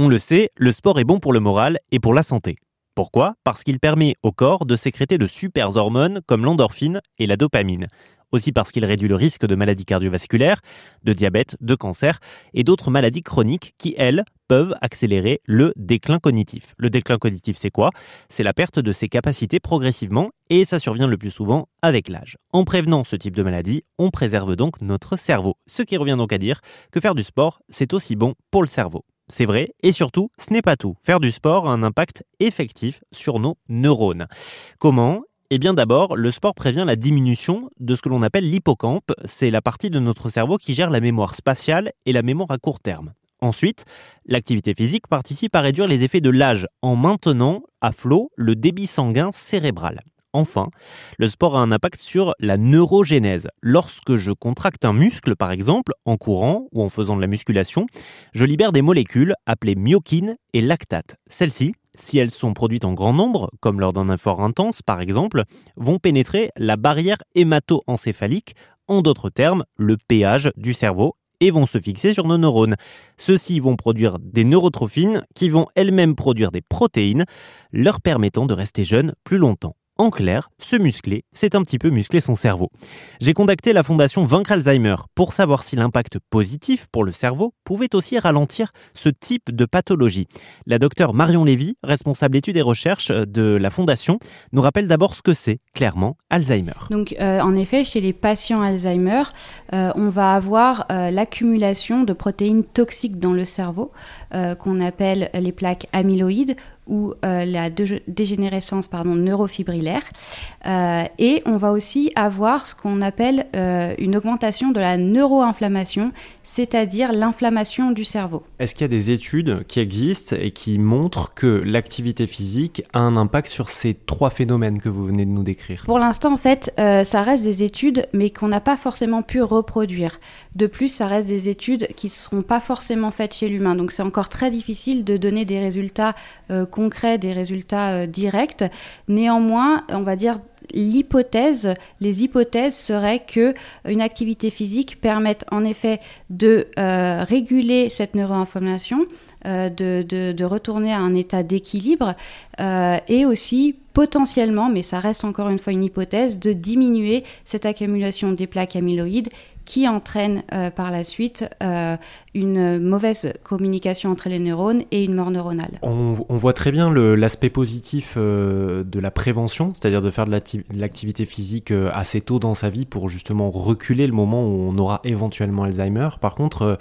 On le sait, le sport est bon pour le moral et pour la santé. Pourquoi? Parce qu'il permet au corps de sécréter de super hormones comme l'endorphine et la dopamine. Aussi parce qu'il réduit le risque de maladies cardiovasculaires, de diabète, de cancer et d'autres maladies chroniques qui, elles, peuvent accélérer le déclin cognitif. Le déclin cognitif, c'est quoi? C'est la perte de ses capacités progressivement et ça survient le plus souvent avec l'âge. En prévenant ce type de maladie, on préserve donc notre cerveau. Ce qui revient donc à dire que faire du sport, c'est aussi bon pour le cerveau. C'est vrai, et surtout, ce n'est pas tout. Faire du sport a un impact effectif sur nos neurones. Comment? Eh bien d'abord, le sport prévient la diminution de ce que l'on appelle l'hippocampe. C'est la partie de notre cerveau qui gère la mémoire spatiale et la mémoire à court terme. Ensuite, l'activité physique participe à réduire les effets de l'âge en maintenant à flot le débit sanguin cérébral. Enfin, le sport a un impact sur la neurogénèse. Lorsque je contracte un muscle, par exemple, en courant ou en faisant de la musculation, je libère des molécules appelées myokines et lactates. Celles-ci, si elles sont produites en grand nombre, comme lors d'un effort intense par exemple, vont pénétrer la barrière hémato-encéphalique, en d'autres termes, le péage du cerveau, et vont se fixer sur nos neurones. Ceux-ci vont produire des neurotrophines qui vont elles-mêmes produire des protéines, leur permettant de rester jeunes plus longtemps. En clair, se muscler, c'est un petit peu muscler son cerveau. J'ai contacté la fondation Vaincre Alzheimer pour savoir si l'impact positif pour le cerveau pouvait aussi ralentir ce type de pathologie. La docteure Marion Lévy, responsable études et recherches de la fondation, nous rappelle d'abord ce que c'est clairement Alzheimer. Donc euh, en effet, chez les patients Alzheimer, euh, on va avoir euh, l'accumulation de protéines toxiques dans le cerveau qu'on appelle les plaques amyloïdes ou euh, la dégénérescence pardon, neurofibrillaire. Euh, et on va aussi avoir ce qu'on appelle euh, une augmentation de la neuroinflammation, c'est-à-dire l'inflammation du cerveau. Est-ce qu'il y a des études qui existent et qui montrent que l'activité physique a un impact sur ces trois phénomènes que vous venez de nous décrire? Pour l'instant, en fait, ça reste des études, mais qu'on n'a pas forcément pu reproduire. De plus, ça reste des études qui ne seront pas forcément faites chez l'humain. Donc c'est encore très difficile de donner des résultats concrets, des résultats euh, directs. Néanmoins, on va dire l'hypothèse, les hypothèses seraient que une activité physique permette en effet de euh, réguler cette neuroinflammation, euh, de, retourner à un état d'équilibre et aussi potentiellement, mais ça reste encore une fois une hypothèse, de diminuer cette accumulation des plaques amyloïdes qui entraîne euh, par la suite euh, une mauvaise communication entre les neurones et une mort neuronale. On, voit très bien l'aspect positif euh, de la prévention, c'est-à-dire de faire de l'activité physique assez tôt dans sa vie pour justement reculer le moment où on aura éventuellement Alzheimer. Par contre,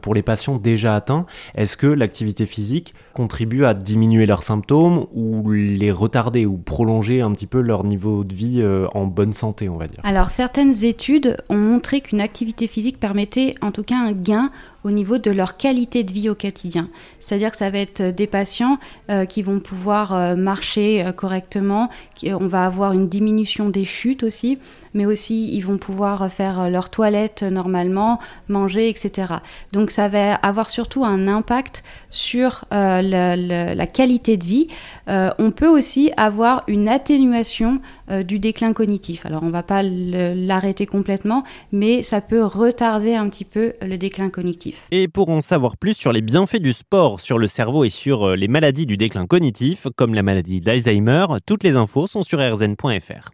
pour les patients déjà atteints, est-ce que l'activité physique contribue à diminuer leurs symptômes ou les retarder ou prolonger un petit peu leur niveau de vie en bonne santé, on va dire? Alors certaines études ont montré qu'une activité physique permettait en tout cas un gain au niveau de leur qualité de vie au quotidien. C'est-à-dire que ça va être des patients euh, qui vont pouvoir euh, marcher euh, correctement, on va avoir une diminution des chutes aussi, mais aussi ils vont pouvoir faire leur toilette normalement, manger, etc. Donc ça va avoir surtout un impact sur la, qualité de vie. on peut aussi avoir une atténuation du déclin cognitif. Alors on ne va pas l'arrêter complètement, mais ça peut retarder un petit peu le déclin cognitif. Et pour en savoir plus sur les bienfaits du sport sur le cerveau et sur euh, les maladies du déclin cognitif, comme la maladie d'Alzheimer, toutes les infos sont sur rzn.fr.